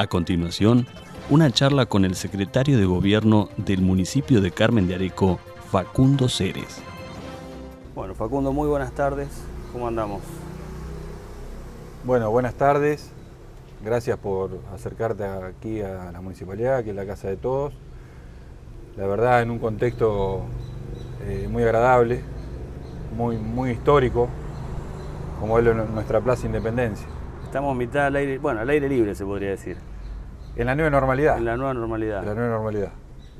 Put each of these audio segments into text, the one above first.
A continuación, una charla con el secretario de Gobierno del municipio de Carmen de Areco, Facundo Ceres. Bueno, Facundo, muy buenas tardes. ¿Cómo andamos? Bueno, buenas tardes. Gracias por acercarte aquí a la municipalidad, que es la casa de todos. La verdad, en un contexto eh, muy agradable, muy, muy histórico, como es nuestra Plaza Independencia. Estamos mitad al aire, bueno, al aire libre se podría decir. En la nueva normalidad. En la nueva normalidad. En la nueva normalidad.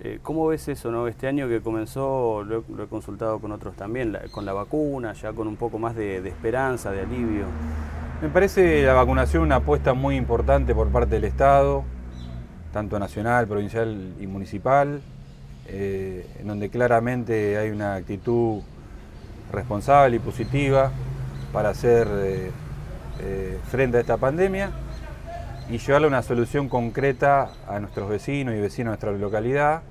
Eh, ¿Cómo ves eso, no? Este año que comenzó, lo he, consultado con otros también, con la vacuna, ya con un poco más de, esperanza, de alivio. Me parece la vacunación una apuesta muy importante por parte del Estado, tanto nacional, provincial y municipal, eh, en donde claramente hay una actitud responsable y positiva para hacer eh, frente a esta pandemia y llevarle una solución concreta a nuestros vecinos y vecinos de nuestra localidad,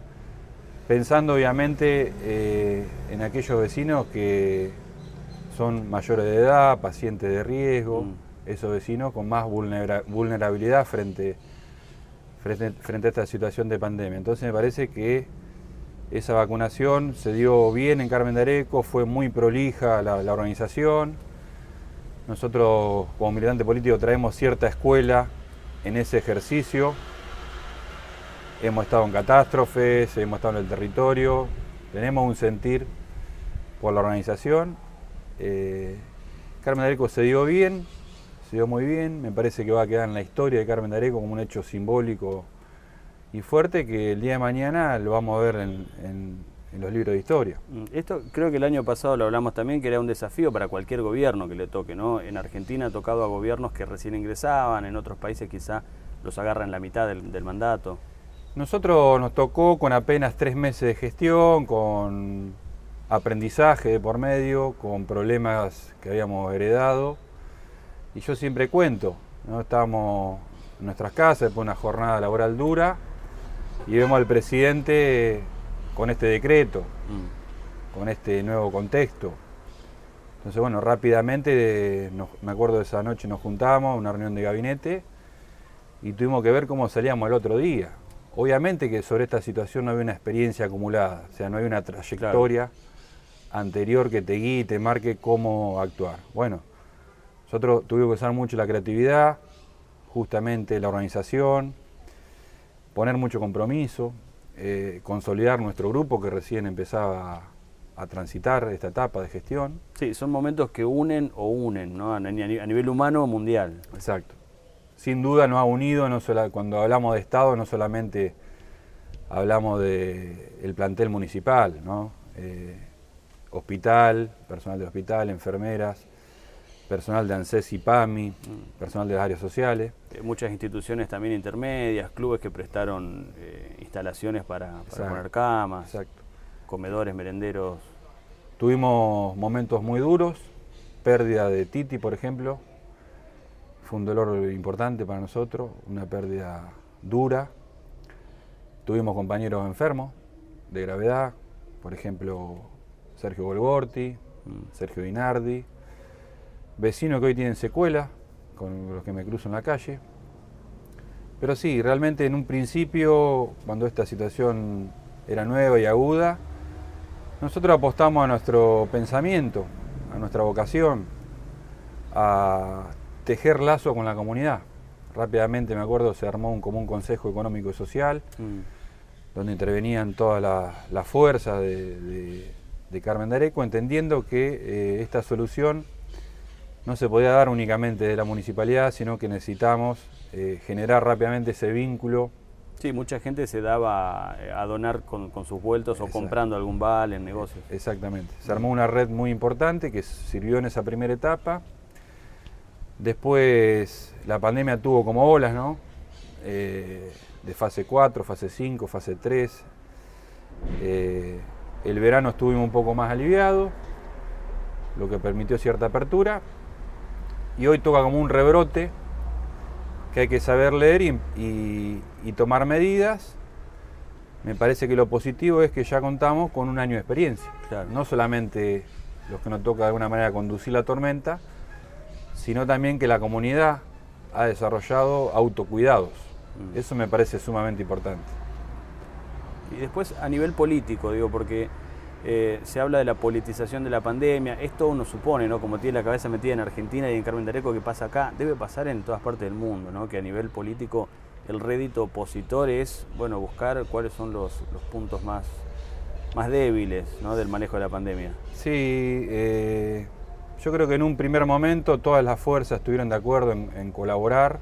pensando obviamente eh, en aquellos vecinos que son mayores de edad, pacientes de riesgo, mm. esos vecinos con más vulnerabilidad frente, frente, a esta situación de pandemia. Entonces me parece que esa vacunación se dio bien en Carmen de Areco, fue muy prolija la, la organización. Nosotros como militante político traemos cierta escuela en ese ejercicio. Hemos estado en catástrofes, hemos estado en el territorio, tenemos un sentir por la organización. Eh, Carmen Areco se dio bien, se dio muy bien, me parece que va a quedar en la historia de Carmen Areco como un hecho simbólico y fuerte que el día de mañana lo vamos a ver en los libros de historia. Mm, esto creo que el año pasado lo hablamos también, que era un desafío para cualquier gobierno que le toque, ¿no? En Argentina ha tocado a gobiernos que recién ingresaban, en otros países quizá los agarran en la mitad del, mandato. Nosotros nos tocó con apenas tres meses de gestión, con aprendizaje de por medio, con problemas que habíamos heredado. Y yo siempre cuento, ¿no? estábamos en nuestras casas después de una jornada laboral dura y vemos al presidente con este decreto, mm. con este nuevo contexto. Entonces, bueno, rápidamente, me acuerdo de esa noche nos juntamos, una reunión de gabinete, y tuvimos que ver cómo salíamos el otro día. Obviamente que sobre esta situación no había una experiencia acumulada, o sea, no hay una trayectoria anterior que te guíe y te marque cómo actuar. Bueno, nosotros tuvimos que usar mucho la creatividad, justamente la organización, poner mucho compromiso, eh, consolidar nuestro grupo que recién empezaba a, transitar esta etapa de gestión. Sí, son momentos que unen o unen, ¿no? A, nivel humano o mundial. Exacto. Sin duda nos ha unido, no cuando hablamos de Estado no solamente hablamos del plantel municipal, ¿no? Eh, hospital, personal de hospital, enfermeras, personal de ANSES y PAMI, mm. personal de las áreas sociales. Eh, muchas instituciones también intermedias, clubes que prestaron eh, instalaciones para, poner camas, comedores, merenderos. Tuvimos momentos muy duros, pérdida de Titi, por ejemplo, fue un dolor importante para nosotros, una pérdida dura. Tuvimos compañeros enfermos de gravedad, por ejemplo, Sergio Golgorti, mm. Sergio Dinardi, vecinos que hoy tienen secuela, con los que me cruzo en la calle. Pero sí, realmente en un principio, cuando esta situación era nueva y aguda, nosotros apostamos a nuestro pensamiento, a nuestra vocación, a tejer lazo con la comunidad. Rápidamente me acuerdo se armó un común consejo económico y social, mm. donde intervenían todas las fuerzas de, Carmen de Areco, entendiendo que eh, esta solución no se podía dar únicamente de la municipalidad, sino que necesitamos eh, generar rápidamente ese vínculo. Sí, mucha gente se daba eh, a donar con, sus vueltos o comprando algún vale en negocios. Exactamente. Se armó una red muy importante que sirvió en esa primera etapa. Después la pandemia tuvo como olas, ¿no? Eh, de fase 4, fase 5, fase 3. Eh, el verano estuvimos un poco más aliviados, lo que permitió cierta apertura. Y hoy toca como un rebrote que hay que saber leer y, tomar medidas. Me parece que lo positivo es que ya contamos con un año de experiencia. No solamente los que nos toca de alguna manera conducir la tormenta, sino también que la comunidad ha desarrollado autocuidados. Mm. Eso me parece sumamente importante. Y después a nivel político, digo, porque eh, se habla de la politización de la pandemia, esto uno supone, ¿no? Como tiene la cabeza metida en Argentina y en Carmen Dareco que pasa acá, debe pasar en todas partes del mundo, ¿no? Que a nivel político el rédito opositor es, bueno, buscar cuáles son los, puntos más, más débiles, ¿no? Del manejo de la pandemia. Sí, eh, yo creo que en un primer momento todas las fuerzas estuvieron de acuerdo en colaborar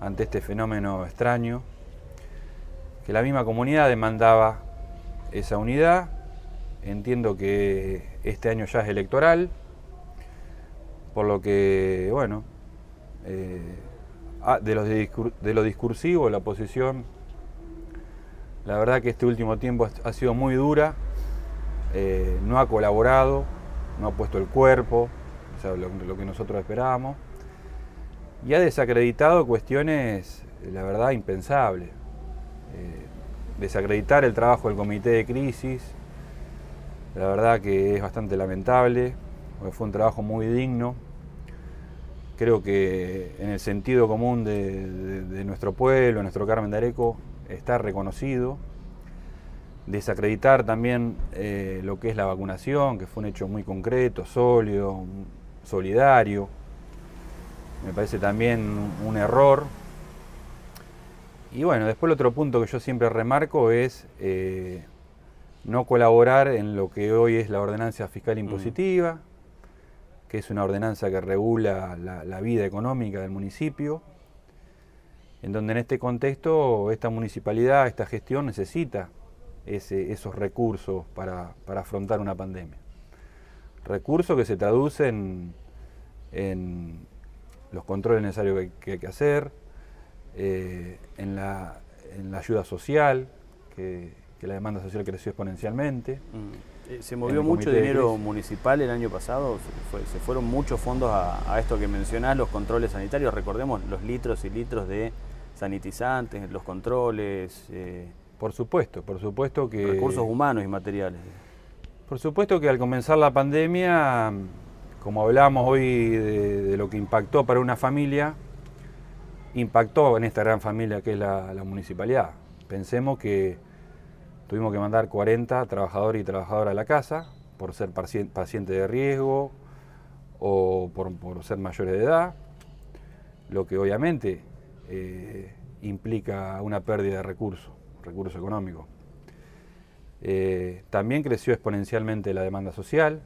ante este fenómeno extraño, que la misma comunidad demandaba esa unidad Entiendo que este año ya es electoral, por lo que, bueno, eh, ah, de, los de lo discursivo, la oposición, la verdad que este último tiempo ha sido muy dura, eh, no ha colaborado, no ha puesto el cuerpo, lo, que nosotros esperábamos, y ha desacreditado cuestiones, la verdad, impensables. Eh, desacreditar el trabajo del comité de crisis, la verdad que es bastante lamentable, fue un trabajo muy digno. Creo que en el sentido común de, nuestro pueblo, nuestro Carmen de Areco, está reconocido. Desacreditar también eh, lo que es la vacunación, que fue un hecho muy concreto, sólido, solidario. Me parece también un error. Y bueno, después el otro punto que yo siempre remarco es eh, no colaborar en lo que hoy es la ordenanza fiscal impositiva, que es una ordenanza que regula la, vida económica del municipio, en donde en este contexto esta municipalidad, esta gestión necesita esos recursos para, afrontar una pandemia. Recursos que se traducen en los controles necesarios que, hay que hacer, eh, en, la, en la ayuda social, que que la demanda social creció exponencialmente. Mm. Eh, ¿Se movió mucho dinero municipal el año pasado? ¿Se, fueron muchos fondos a, esto que mencionás, los controles sanitarios? Recordemos los litros y litros de sanitizantes, los controles. Eh, por supuesto, por supuesto que... Recursos humanos y materiales. Por supuesto que al comenzar la pandemia, como hablamos hoy de, lo que impactó para una familia, impactó en esta gran familia que es la municipalidad. Pensemos que Tuvimos que mandar 40 trabajadores y trabajadoras a la casa por ser paciente de riesgo o por, ser mayores de edad, lo que obviamente eh, implica una pérdida de recursos, recursos económicos. Eh, también creció exponencialmente la demanda social.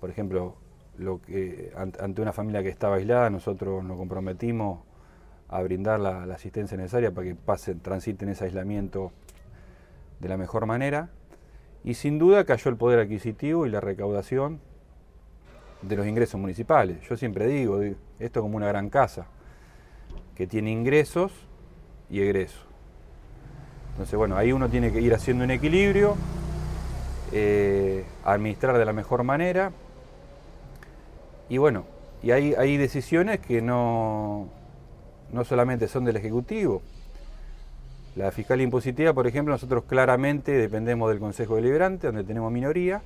Por ejemplo, lo que, ante una familia que estaba aislada, nosotros nos comprometimos a brindar la, asistencia necesaria para que pasen, transiten ese aislamiento de la mejor manera y sin duda cayó el poder adquisitivo y la recaudación de los ingresos municipales. Yo siempre digo, esto es como una gran casa que tiene ingresos y egresos. Entonces, bueno, ahí uno tiene que ir haciendo un equilibrio, eh, administrar de la mejor manera y bueno, y hay, hay decisiones que no, no solamente son del Ejecutivo, la fiscal impositiva, por ejemplo, nosotros claramente dependemos del Consejo Deliberante, donde tenemos minoría,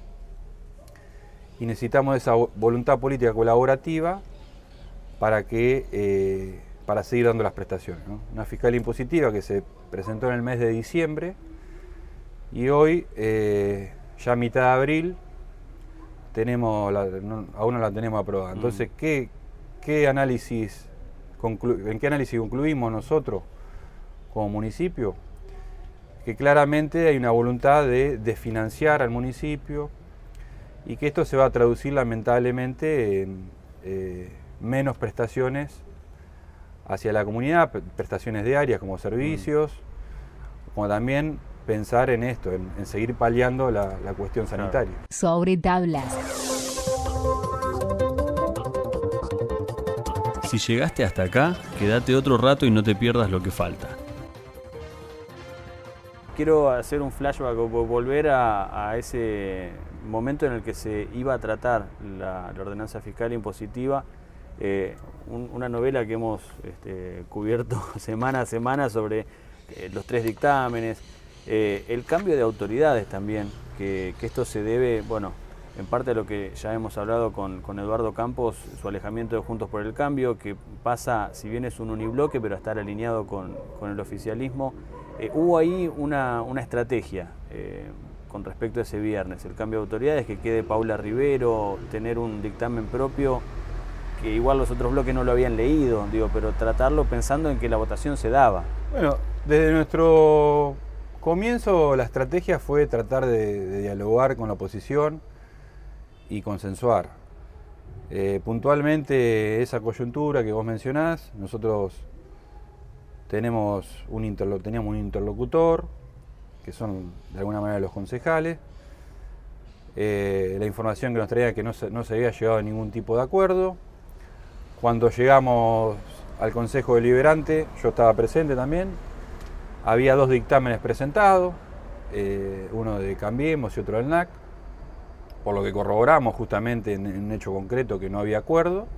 y necesitamos esa voluntad política colaborativa para, que, eh, para seguir dando las prestaciones. Una fiscal impositiva que se presentó en el mes de diciembre y hoy, eh, ya a mitad de abril, tenemos aún no la tenemos aprobada. Entonces, ¿qué, qué análisis ¿en qué análisis concluimos nosotros? Como municipio, que claramente hay una voluntad de desfinanciar al municipio y que esto se va a traducir lamentablemente en eh, menos prestaciones hacia la comunidad, prestaciones diarias como servicios, como también pensar en esto, en, seguir paliando la, cuestión sanitaria. Sobre tablas. Si llegaste hasta acá, quédate otro rato y no te pierdas lo que falta. Quiero hacer un flashback o volver a, ese momento en el que se iba a tratar la, ordenanza fiscal impositiva, eh, una novela que hemos este, cubierto semana a semana sobre eh, los tres dictámenes, eh, el cambio de autoridades también, que, esto se debe, bueno, en parte de lo que ya hemos hablado con, Eduardo Campos, su alejamiento de Juntos por el Cambio, que pasa, si bien es un unibloque, pero a estar alineado con, el oficialismo. Eh, hubo ahí una, estrategia eh, con respecto a ese viernes, el cambio de autoridades, que quede Paula Rivero, tener un dictamen propio, que igual los otros bloques no lo habían leído, digo, pero tratarlo pensando en que la votación se daba. Bueno, desde nuestro comienzo la estrategia fue tratar de dialogar con la oposición, y consensuar. Eh, puntualmente esa coyuntura que vos mencionás, nosotros tenemos un teníamos un interlocutor, que son de alguna manera los concejales. Eh, la información que nos traía que no se, no se había llegado a ningún tipo de acuerdo. Cuando llegamos al Consejo Deliberante, yo estaba presente también, había dos dictámenes presentados, eh, uno de Cambiemos y otro del NAC por lo que corroboramos justamente en, un hecho concreto que no había acuerdo.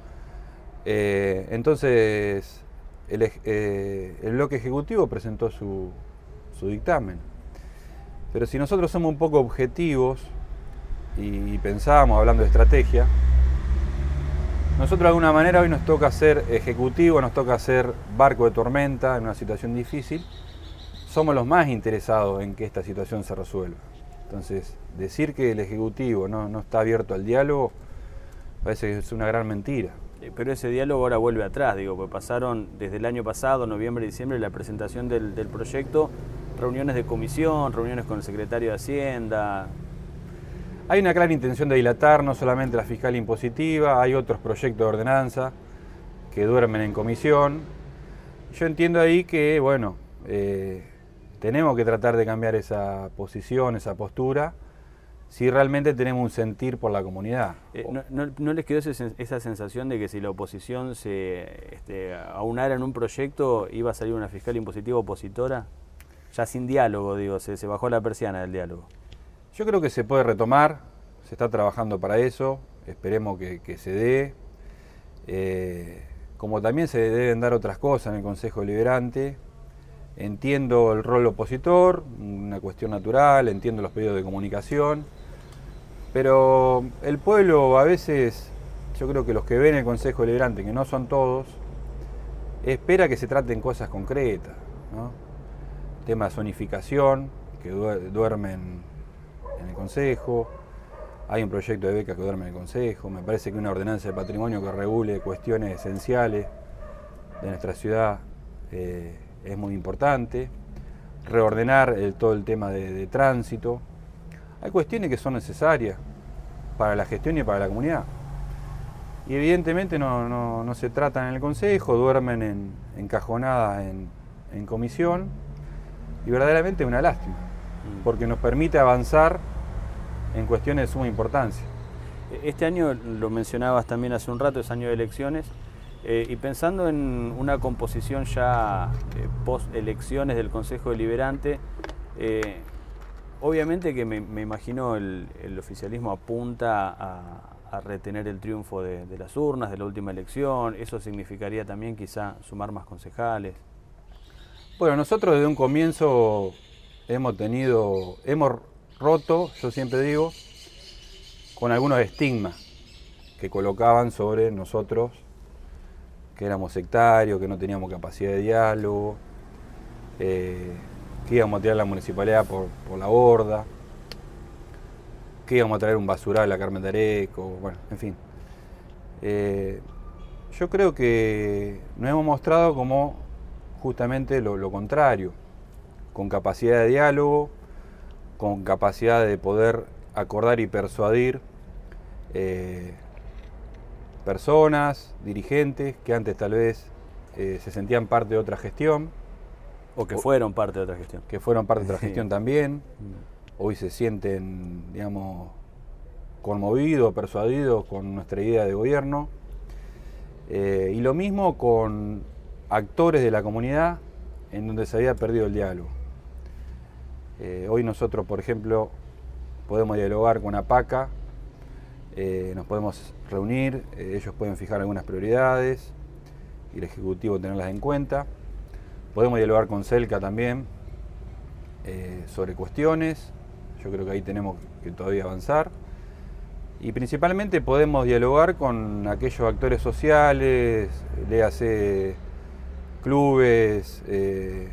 Eh, entonces, eh, el, bloque ejecutivo presentó su, dictamen. Pero si nosotros somos un poco objetivos y, pensábamos, hablando de estrategia, nosotros de alguna manera hoy nos toca ser ejecutivo, nos toca ser barco de tormenta en una situación difícil. Somos los más interesados en que esta situación se resuelva. Entonces, decir que el Ejecutivo no, está abierto al diálogo parece que es una gran mentira. Eh, pero ese diálogo ahora vuelve atrás, digo, porque pasaron desde el año pasado, noviembre y diciembre, la presentación del, proyecto, reuniones de comisión, reuniones con el secretario de Hacienda. Hay una clara intención de dilatar no solamente la fiscal impositiva, hay otros proyectos de ordenanza que duermen en comisión. Yo entiendo ahí que, bueno, eh, tenemos que tratar de cambiar esa posición, esa postura, si realmente tenemos un sentir por la comunidad. Eh, no, les quedó esa sensación de que si la oposición se este, aunara en un proyecto iba a salir una fiscal impositiva opositora? Ya sin diálogo, digo, se, bajó la persiana del diálogo. Yo creo que se puede retomar, se está trabajando para eso, esperemos que, se dé. Eh, como también se deben dar otras cosas en el Consejo Deliberante, Entiendo el rol opositor, una cuestión natural, entiendo los pedidos de comunicación, pero el pueblo a veces, yo creo que los que ven el Consejo Deliberante, que no son todos, espera que se traten cosas concretas. ¿no? Tema de zonificación, que duermen en el Consejo, hay un proyecto de beca que duerme en el Consejo, me parece que una ordenanza de patrimonio que regule cuestiones esenciales de nuestra ciudad. Eh, es muy importante, reordenar todo el tema de, tránsito. Hay cuestiones que son necesarias para la gestión y para la comunidad. Y evidentemente no, se tratan en el Consejo, duermen en, encajonadas en, en comisión y verdaderamente es una lástima, mm. porque nos permite avanzar en cuestiones de suma importancia. Este año, lo mencionabas también hace un rato, es año de elecciones. Eh, y pensando en una composición ya eh, post elecciones del Consejo Deliberante, eh, obviamente que me, imagino el, oficialismo apunta a, retener el triunfo de, las urnas, de la última elección, eso significaría también quizá sumar más concejales. Bueno, nosotros desde un comienzo hemos tenido, hemos roto, yo siempre digo, con algunos estigmas que colocaban sobre nosotros que éramos sectarios, que no teníamos capacidad de diálogo, eh, que íbamos a tirar la municipalidad por, la borda, que íbamos a traer un basural a Carmen de Areco, bueno, en fin. Eh, yo creo que nos hemos mostrado como justamente lo, contrario, con capacidad de diálogo, con capacidad de poder acordar y persuadir eh, personas, dirigentes que antes tal vez eh, se sentían parte de otra gestión. O que fueron parte de otra gestión. Que fueron parte de otra gestión también. Mm. Hoy se sienten, digamos, conmovidos, persuadidos con nuestra idea de gobierno. Eh, y lo mismo con actores de la comunidad en donde se había perdido el diálogo. Eh, hoy nosotros, por ejemplo, podemos dialogar con APACA, eh, nos podemos reunir, ellos pueden fijar algunas prioridades y el Ejecutivo tenerlas en cuenta. Podemos dialogar con CELCA también sobre cuestiones, yo creo que ahí tenemos que todavía avanzar. Y principalmente podemos dialogar con aquellos actores sociales, léase clubes, eh,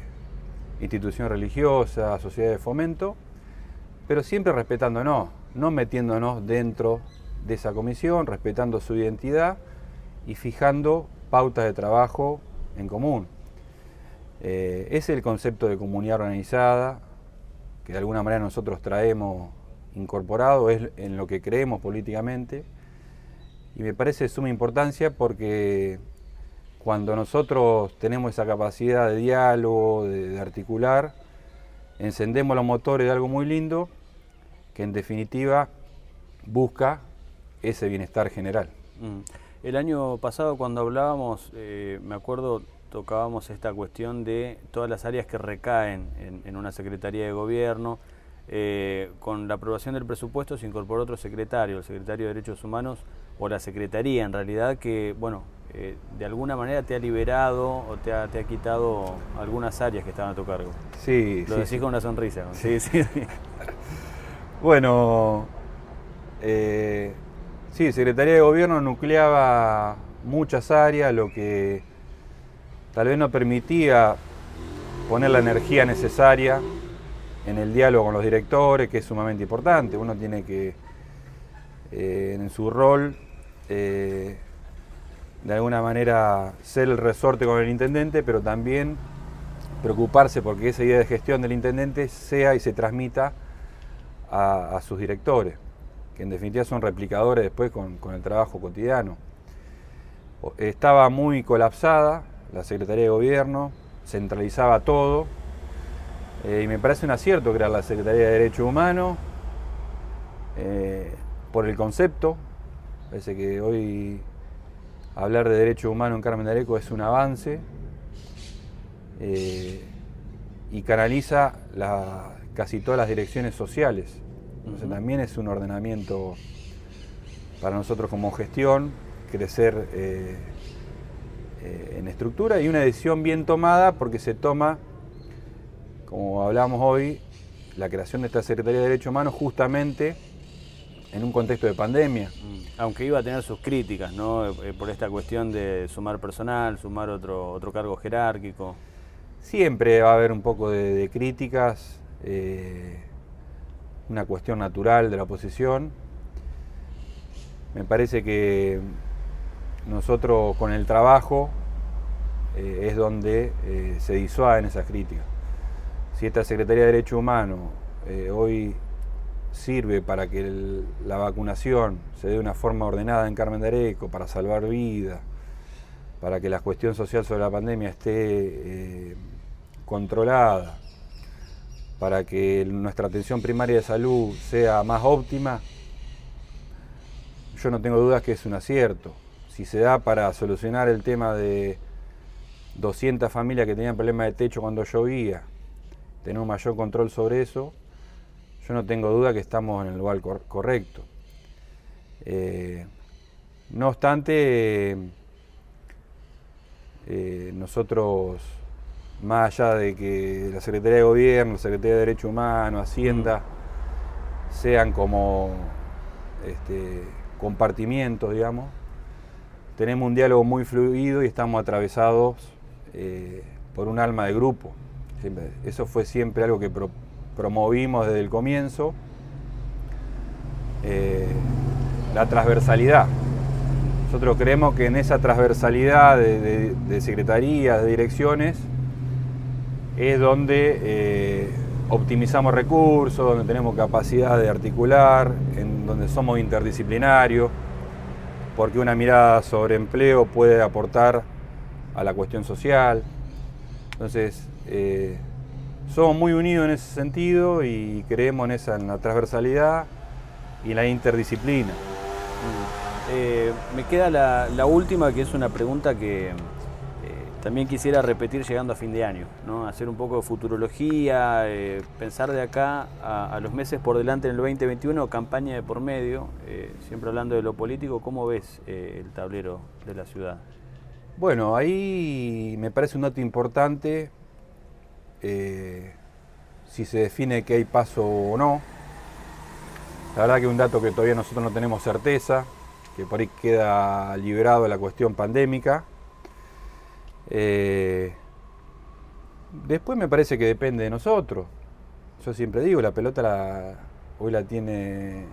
instituciones religiosas, sociedades de fomento, pero siempre respetándonos, no metiéndonos dentro de esa comisión, respetando su identidad y fijando pautas de trabajo en común. Eh, es el concepto de comunidad organizada que de alguna manera nosotros traemos incorporado, es en lo que creemos políticamente. Y me parece de suma importancia porque cuando nosotros tenemos esa capacidad de diálogo, de, articular, encendemos los motores de algo muy lindo que en definitiva busca ese bienestar general. Mm. El año pasado cuando hablábamos, eh, me acuerdo, tocábamos esta cuestión de todas las áreas que recaen en, en una Secretaría de Gobierno, eh, con la aprobación del presupuesto se incorporó otro secretario, el secretario de Derechos Humanos, o la Secretaría en realidad, que, bueno, eh, de alguna manera te ha liberado o te ha, te ha, quitado algunas áreas que estaban a tu cargo. Sí, Lo decís con una sonrisa. Sí, sí, sí. bueno, eh, sí, Secretaría de Gobierno nucleaba muchas áreas, lo que tal vez no permitía poner la energía necesaria en el diálogo con los directores, que es sumamente importante. Uno tiene que, eh, en su rol, eh, de alguna manera ser el resorte con el intendente, pero también preocuparse porque esa idea de gestión del intendente sea y se transmita a, sus directores, que en definitiva son replicadores después con, con el trabajo cotidiano. Estaba muy colapsada la Secretaría de Gobierno, centralizaba todo, eh, y me parece un acierto crear la Secretaría de Derechos Humanos eh, por el concepto. Parece que hoy hablar de derechos humanos en Carmen de Areco es un avance eh, y canaliza casi todas las direcciones sociales. Entonces también es un ordenamiento para nosotros como gestión, crecer en estructura y una decisión bien tomada porque se toma como hablamos hoy, la creación de esta Secretaría de Derechos Humanos justamente en un contexto de pandemia. Mm. Aunque iba a tener sus críticas, ¿no? Eh, por esta cuestión de sumar personal, sumar otro, otro cargo jerárquico. Siempre va a haber un poco de, críticas, eh, una cuestión natural de la oposición. Me parece que nosotros con el trabajo eh, es donde se disuaden esas críticas si esta Secretaría de Derechos Humanos eh, hoy sirve para que la vacunación se dé de una forma ordenada en Carmen de Areco, para salvar vidas, para que la cuestión social sobre la pandemia esté eh, controlada, para que nuestra atención primaria de salud sea más óptima, yo no tengo dudas que es un acierto. Si se da para solucionar el tema de 200 familias que tenían problemas de techo cuando llovía, tener un mayor control sobre eso, yo no tengo duda que estamos en el lugar correcto. Eh, no obstante, eh, nosotros, más allá de que la Secretaría de Gobierno, la Secretaría de Derechos Humanos, Hacienda, sean como este, compartimientos, digamos, tenemos un diálogo muy fluido y estamos atravesados eh, por un alma de grupo eso fue siempre algo que promovimos desde el comienzo. Eh, la transversalidad. Nosotros creemos que en esa transversalidad de, secretarías, de direcciones, es donde eh, optimizamos recursos, donde tenemos capacidad de articular, en donde somos interdisciplinarios, porque una mirada sobre empleo puede aportar a la cuestión social. Entonces, eh, somos muy unidos en ese sentido y creemos en esa en la transversalidad y la interdisciplina. eh, me queda la, última, que es una pregunta que también quisiera repetir llegando a fin de año, ¿no? hacer un poco de futurología, pensar de acá a, los meses por delante en el 2021, campaña de por medio, siempre hablando de lo político, ¿cómo ves el tablero de la ciudad? Bueno, ahí me parece un dato importante eh, si se define que hay paso o no. La verdad que un dato que todavía nosotros no tenemos certeza, que por ahí queda liberado la cuestión pandémica. Eh, después me parece que depende de nosotros. Yo siempre digo, la pelota hoy la tiene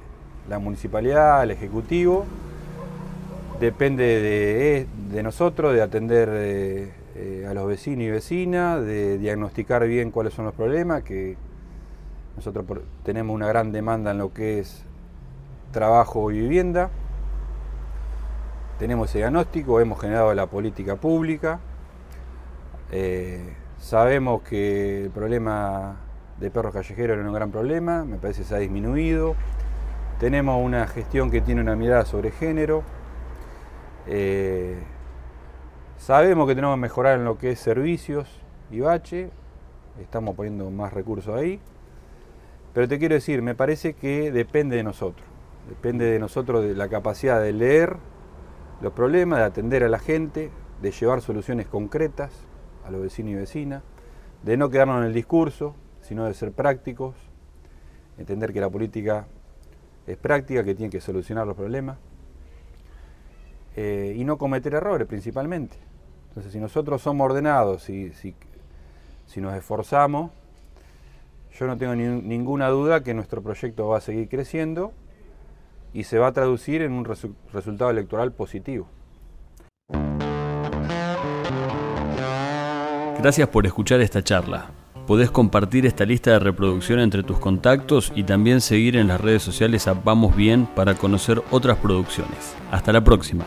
la municipalidad, el ejecutivo. Depende de, nosotros, de atender eh, eh, a los vecinos y vecinas, de diagnosticar bien cuáles son los problemas, que nosotros tenemos una gran demanda en lo que es trabajo y vivienda. Tenemos ese diagnóstico, hemos generado la política pública. Eh, sabemos que el problema de perros callejeros era un gran problema, me parece que se ha disminuido. Tenemos una gestión que tiene una mirada sobre género. Sabemos que tenemos que mejorar en lo que es servicios y bache, estamos poniendo más recursos ahí, pero te quiero decir, me parece que depende de nosotros, depende de nosotros de la capacidad de leer los problemas, de atender a la gente, de llevar soluciones concretas a los vecinos y vecinas, de no quedarnos en el discurso, sino de ser prácticos, entender que la política es práctica, que tiene que solucionar los problemas. Eh, y no cometer errores principalmente. Entonces, si nosotros somos ordenados, si, si nos esforzamos, yo no tengo ninguna duda que nuestro proyecto va a seguir creciendo y se va a traducir en un resultado electoral positivo. Gracias por escuchar esta charla. Podés compartir esta lista de reproducción entre tus contactos y también seguir en las redes sociales a Vamos Bien para conocer otras producciones. Hasta la próxima.